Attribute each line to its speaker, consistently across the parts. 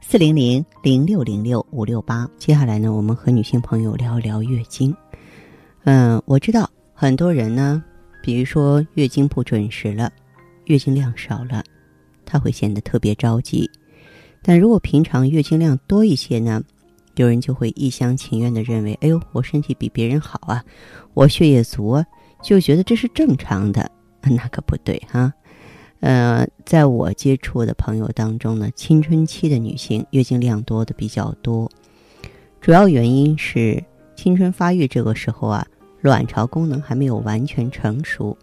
Speaker 1: 四零零零六零六五六八。接下来呢，我们和女性朋友聊一聊月经。嗯，我知道很多人呢，比如说月经不准时了，月经量少了，他会显得特别着急。但如果平常月经量多一些呢，有人就会一厢情愿的认为，哎呦，我身体比别人好啊，我血液足啊，就觉得这是正常的。那可不对哈。呃，在我接触的朋友当中呢，青春期的女性月经量多的比较多，主要原因是青春发育这个时候啊，卵巢功能还没有完全成熟，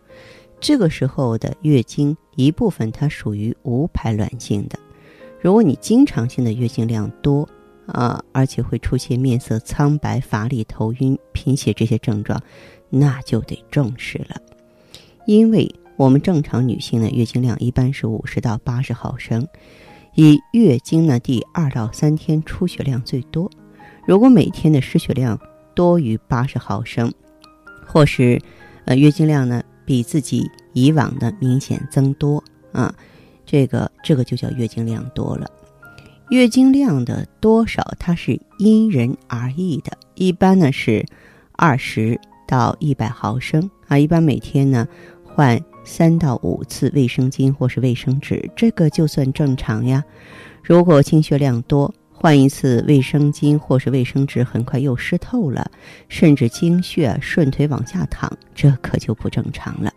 Speaker 1: 这个时候的月经一部分它属于无排卵性的。如果你经常性的月经量多啊，而且会出现面色苍白、乏力、头晕、贫血这些症状，那就得重视了，因为。我们正常女性的月经量一般是五十到八十毫升，以月经呢第二到三天出血量最多。如果每天的失血量多于八十毫升，或是呃月经量呢比自己以往的明显增多啊，这个这个就叫月经量多了。月经量的多少它是因人而异的，一般呢是二十到一百毫升啊，一般每天呢换。三到五次卫生巾或是卫生纸，这个就算正常呀。如果经血量多，换一次卫生巾或是卫生纸，很快又湿透了，甚至经血顺腿往下淌，这可就不正常了。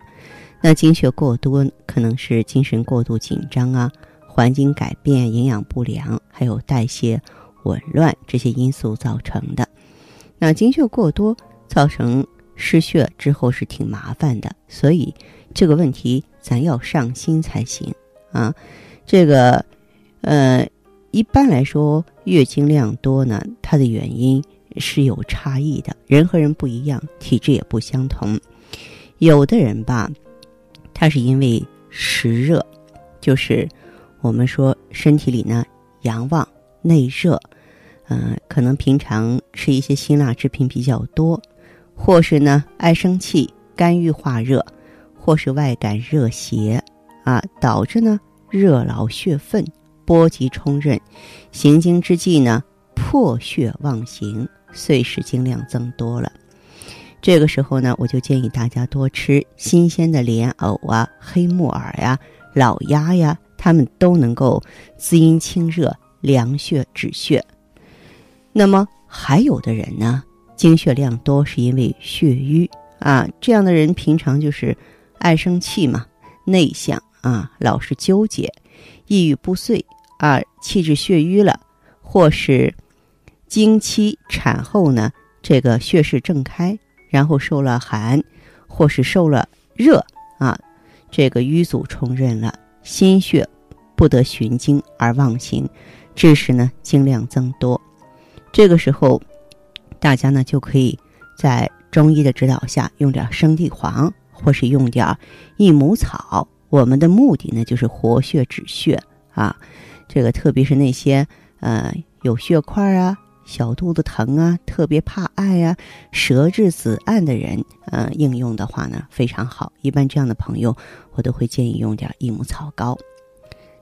Speaker 1: 那经血过多，可能是精神过度紧张啊，环境改变、营养不良，还有代谢紊乱这些因素造成的。那经血过多造成失血之后是挺麻烦的，所以。这个问题咱要上心才行啊！这个，呃，一般来说，月经量多呢，它的原因是有差异的，人和人不一样，体质也不相同。有的人吧，他是因为湿热，就是我们说身体里呢阳旺内热，嗯，可能平常吃一些辛辣制品比较多，或是呢爱生气、肝郁化热。或是外感热邪，啊，导致呢热劳血分，波及冲任，行经之际呢破血妄行，遂使经量增多了。这个时候呢，我就建议大家多吃新鲜的莲藕啊、黑木耳呀、老鸭呀，它们都能够滋阴清热、凉血止血。那么还有的人呢，经血量多是因为血瘀啊，这样的人平常就是。爱生气嘛，内向啊，老是纠结，抑郁不遂啊，气滞血瘀了，或是经期产后呢，这个血势正开，然后受了寒，或是受了热啊，这个瘀阻冲任了，心血不得循经而妄行，致使呢经量增多。这个时候，大家呢就可以在中医的指导下用点生地黄。或是用点益母草，我们的目的呢就是活血止血啊。这个特别是那些呃有血块啊、小肚子疼啊、特别怕爱啊、舌质紫暗的人，呃，应用的话呢非常好。一般这样的朋友，我都会建议用点益母草膏。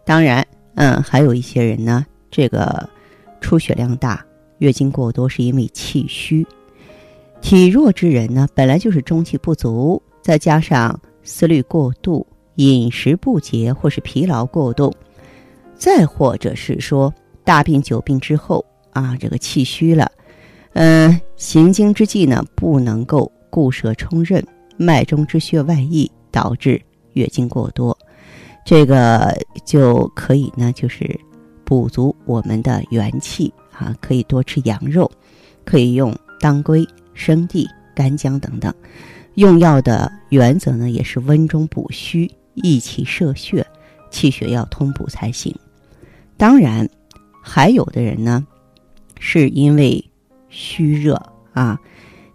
Speaker 1: 当然，嗯，还有一些人呢，这个出血量大、月经过多是因为气虚，体弱之人呢本来就是中气不足。再加上思虑过度、饮食不节或是疲劳过度，再或者是说大病久病之后啊，这个气虚了，嗯，行经之际呢不能够固摄冲任，脉中之血外溢，导致月经过多，这个就可以呢，就是补足我们的元气啊，可以多吃羊肉，可以用当归、生地、干姜等等。用药的原则呢，也是温中补虚、益气摄血，气血要通补才行。当然，还有的人呢，是因为虚热啊，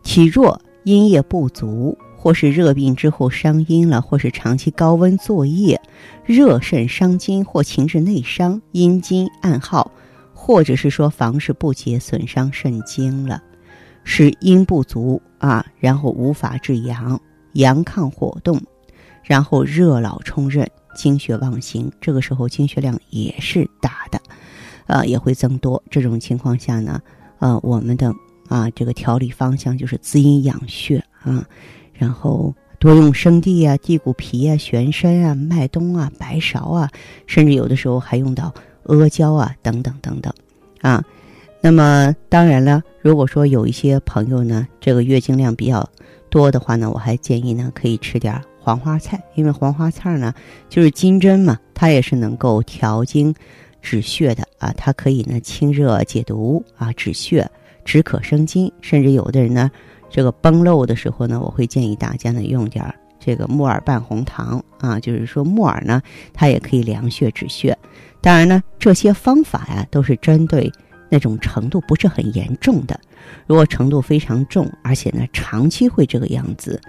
Speaker 1: 体弱、阴液不足，或是热病之后伤阴了，或是长期高温作业，热肾伤筋或情志内伤，阴经暗耗，或者是说房事不节，损伤肾经了，是阴不足啊，然后无法制阳，阳亢火动，然后热老冲任。经血妄行，这个时候经血量也是大的，呃，也会增多。这种情况下呢，呃，我们的啊这个调理方向就是滋阴养血啊，然后多用生地啊、地骨皮啊、玄参啊、麦冬啊、白芍啊，甚至有的时候还用到阿胶啊等等等等啊。那么当然了，如果说有一些朋友呢，这个月经量比较多的话呢，我还建议呢可以吃点。黄花菜，因为黄花菜呢，就是金针嘛，它也是能够调经、止血的啊。它可以呢清热解毒啊，止血、止渴生津。甚至有的人呢，这个崩漏的时候呢，我会建议大家呢用点这个木耳拌红糖啊，就是说木耳呢，它也可以凉血止血。当然呢，这些方法呀，都是针对那种程度不是很严重的。如果程度非常重，而且呢长期会这个样子，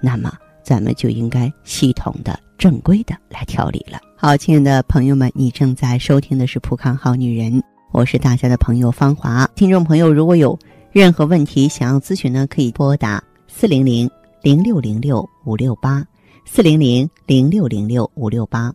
Speaker 1: 那么。咱们就应该系统的、正规的来调理了。好，亲爱的朋友们，你正在收听的是《普康好女人》，我是大家的朋友芳华。听众朋友，如果有任何问题想要咨询呢，可以拨打四零零零六零六五六八四零零零六零六五六八，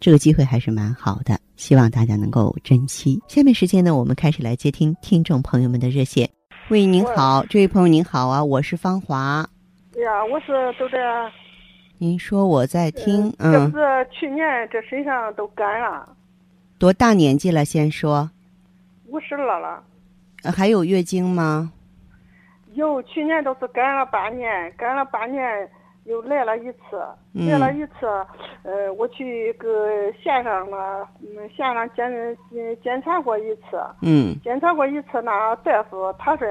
Speaker 1: 这个机会还是蛮好的，希望大家能够珍惜。下面时间呢，我们开始来接听听众朋友们的热线。喂，您好，这位朋友您好啊，我是芳华。
Speaker 2: 对呀，我是都在。
Speaker 1: 您说我在听，
Speaker 2: 嗯。这不是去年这身上都干了。
Speaker 1: 多大年纪了？先说。
Speaker 2: 五十二了。
Speaker 1: 还有月经吗？
Speaker 2: 有，去年都是干了八年，干了八年又来了一次，来了一次，呃，我去个县上了，嗯，县上检检查过一次。
Speaker 1: 嗯。
Speaker 2: 检查过一次，那大夫他说，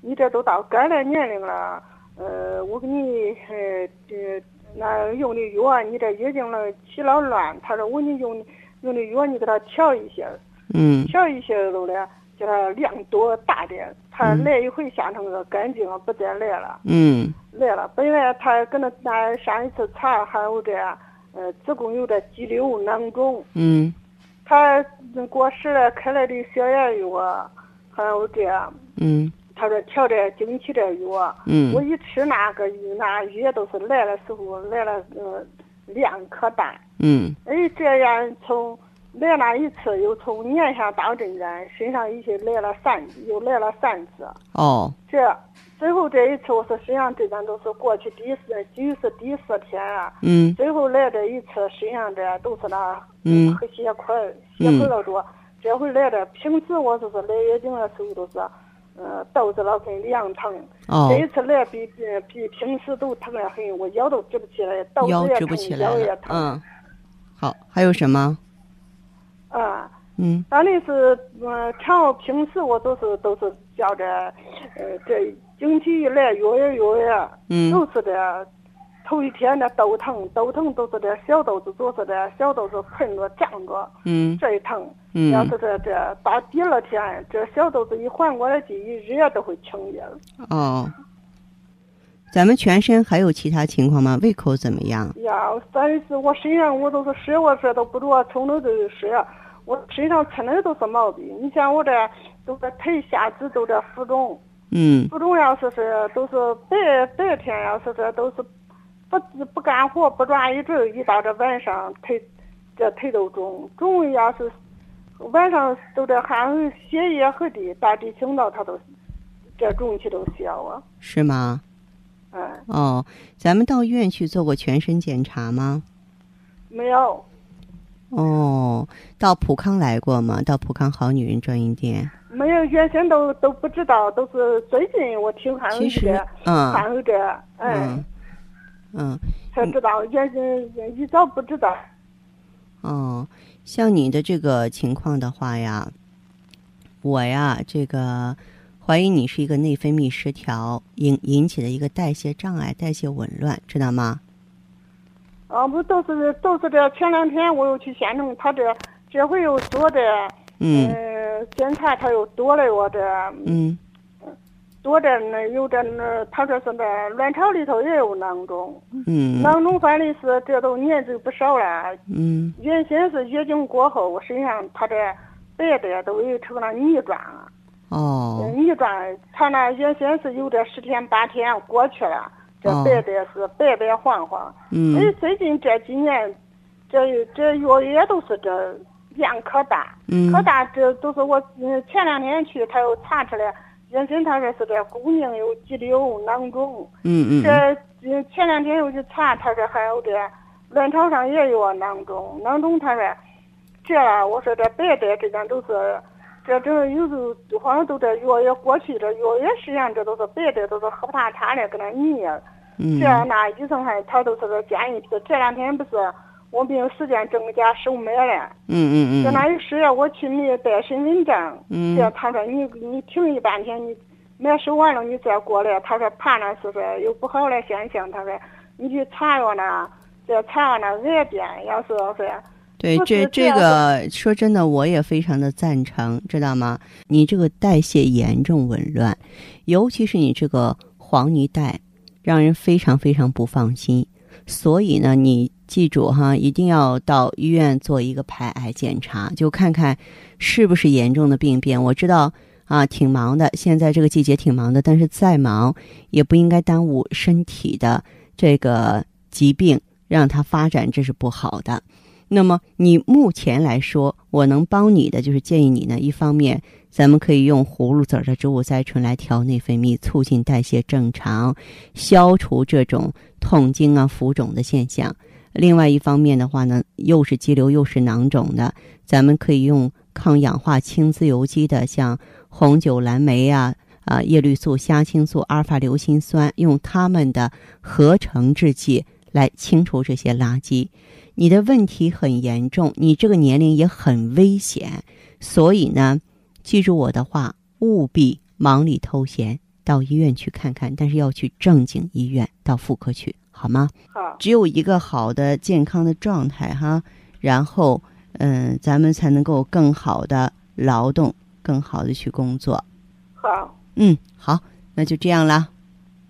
Speaker 2: 你这都到该来年龄了，呃，我给你呃这那用的药，你这月经了起了乱，他说我给你用。用的药你给他调一下，
Speaker 1: 嗯，
Speaker 2: 调一下都嘞，叫他量多大点，他来一回下成个干净，不再来了，
Speaker 1: 嗯，
Speaker 2: 来了。本来他跟那那上一次查还有这，呃，子宫有点肌瘤囊肿，
Speaker 1: 嗯，
Speaker 2: 他过时了开来的消炎药，还有这，
Speaker 1: 嗯，
Speaker 2: 他说调这经期的药，
Speaker 1: 嗯，
Speaker 2: 我一吃那个那药都是来的时候来了，嗯。量可大，
Speaker 1: 嗯，
Speaker 2: 哎，这样从来了一次，又从年下到这站，身上已经来了三，又来了三次。
Speaker 1: 哦，
Speaker 2: 这最后这一次，我说身上这咱都是过去第四，就是第四天啊。
Speaker 1: 嗯。
Speaker 2: 最后来这一次，身上这都是那
Speaker 1: 嗯
Speaker 2: 血块，血块老多。这回来的，平时我就是来月经的时候都是。呃，肚子老跟凉疼，哦这一次来比比比平时都疼得很，我腰都直不起来，肚子也疼，腰也疼。
Speaker 1: 嗯，好，还有什么？
Speaker 2: 啊，
Speaker 1: 嗯，
Speaker 2: 反正是嗯，常平时我都是都是叫着，呃，这经期一来，月月月月，
Speaker 1: 嗯，
Speaker 2: 都是这。头一天那都疼，都疼都是这小肚子，都是这小肚子困着胀着，
Speaker 1: 嗯，
Speaker 2: 这一疼。
Speaker 1: 嗯，
Speaker 2: 要是这这到第二天，这小肚子一缓过来劲，一热都会停下了。
Speaker 1: 哦，咱们全身还有其他情况吗？胃口怎么样？
Speaker 2: 呀，但是我身上我都是睡我睡都不着，从头都睡，我身上出来都是毛病。你像我这都是腿下肢都这浮肿，
Speaker 1: 嗯，
Speaker 2: 浮肿要是是都是白白天要是这都是。不不干活不转一阵，一到这晚上腿，这腿都肿。肿要是晚上都这汗血液和的，大地青道它都这肿气都小啊。
Speaker 1: 是吗？
Speaker 2: 嗯。
Speaker 1: 哦，咱们到医院去做过全身检查吗？
Speaker 2: 没有。
Speaker 1: 哦，到普康来过吗？到普康好女人专营店。
Speaker 2: 没有，原先都都不知道，都是最近我听还有这，
Speaker 1: 嗯，
Speaker 2: 还有这，嗯。
Speaker 1: 嗯，
Speaker 2: 才知道，也也一早不知道。
Speaker 1: 哦，像你的这个情况的话呀，我呀，这个怀疑你是一个内分泌失调引引起的一个代谢障碍、代谢紊乱，知道吗？
Speaker 2: 啊，不都是都是这前两天我又去县城，他这这回又做的，
Speaker 1: 嗯。
Speaker 2: 检查他又多了我这，
Speaker 1: 嗯。
Speaker 2: 多的那有的那他说是那卵巢里头也有囊肿，
Speaker 1: 嗯。
Speaker 2: 囊肿反的是这都年纪不少了，
Speaker 1: 嗯。
Speaker 2: 原先是月经过后我身上他这白的都有成了泥状了。
Speaker 1: 哦。
Speaker 2: 泥状，他那原先是有这十天八天过去了，这
Speaker 1: 哦
Speaker 2: 白的是白白黄黄。
Speaker 1: 嗯
Speaker 2: 哎，最近这几年，这这药也都是这量可大，
Speaker 1: 嗯
Speaker 2: 可大，这都是我嗯前两天去，他又查出来，原先他说是这宫颈有肌瘤囊肿，
Speaker 1: 嗯嗯
Speaker 2: 这嗯前两天又去查，他说还有这卵巢上也有囊肿，囊肿他说这，我说这白的这样都是。这这有时候好像都这药也过去，这药也实际上这都是白的，都是黑不塌塌的，跟那泥。
Speaker 1: 嗯。
Speaker 2: 这样那医生还他都是说建议是这两天不是我没有时间正给家收买了，
Speaker 1: 嗯嗯嗯。
Speaker 2: 在那一时我去没带身份证，
Speaker 1: 嗯。
Speaker 2: 这他说你你停一半天，你买收完了你再过来，他说怕那是说有不好的现象，他说你去查药呢，这查药呢癌变，要是说
Speaker 1: 对，这这个说真的，我也非常的赞成，知道吗？你这个代谢严重紊乱，尤其是你这个黄泥带，让人非常非常不放心。所以呢，你记住哈，一定要到医院做一个排癌检查，就看看是不是严重的病变。我知道啊，挺忙的，现在这个季节挺忙的，但是再忙也不应该耽误身体的这个疾病，让它发展，这是不好的。那么你目前来说，我能帮你的就是建议你呢，一方面咱们可以用葫芦籽儿的植物甾醇来调内分泌，促进代谢正常，消除这种痛经啊、浮肿的现象。另外一方面的话呢，又是肌瘤又是囊肿的，咱们可以用抗氧化氢自由基的，像红酒蓝莓啊、啊叶绿素、虾青素、阿尔法硫辛酸，用它们的合成制剂来清除这些垃圾。你的问题很严重，你这个年龄也很危险，所以呢，记住我的话，务必忙里偷闲到医院去看看，但是要去正经医院，到妇科去，好吗？
Speaker 2: 好，
Speaker 1: 只有一个好的健康的状态哈，然后嗯，咱们才能够更好的劳动，更好的去工作。
Speaker 2: 好，
Speaker 1: 嗯，好，那就这样啦。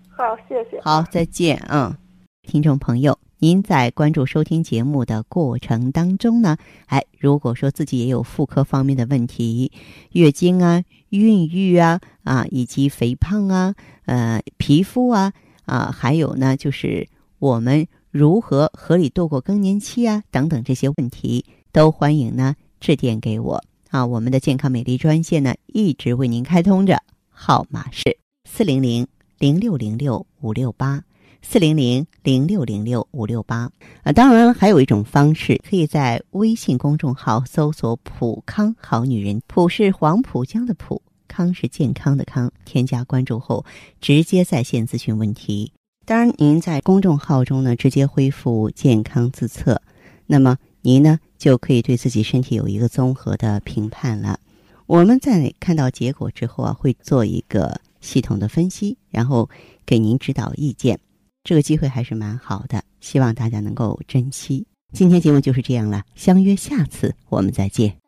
Speaker 2: 好，谢谢。
Speaker 1: 好，再见。嗯，听众朋友，您在关注收听节目的过程当中呢，哎，如果说自己也有妇科方面的问题，月经啊、孕育啊啊，以及肥胖啊、呃皮肤啊啊，还有呢就是我们如何合理度过更年期啊等等这些问题，都欢迎呢致电给我啊。我们的健康美丽专线呢一直为您开通着，号码是四零零零六零六五六八。四零零零六零六五六八啊，当然，还有一种方式，可以在微信公众号搜索“普康好女人”，普是黄浦江的浦，康是健康的康。添加关注后，直接在线咨询问题。当然，您在公众号中呢，直接恢复健康自测，那么您呢就可以对自己身体有一个综合的评判了。我们在看到结果之后啊，会做一个系统的分析，然后给您指导意见。这个机会还是蛮好的，希望大家能够珍惜。今天节目就是这样了，相约下次我们再见。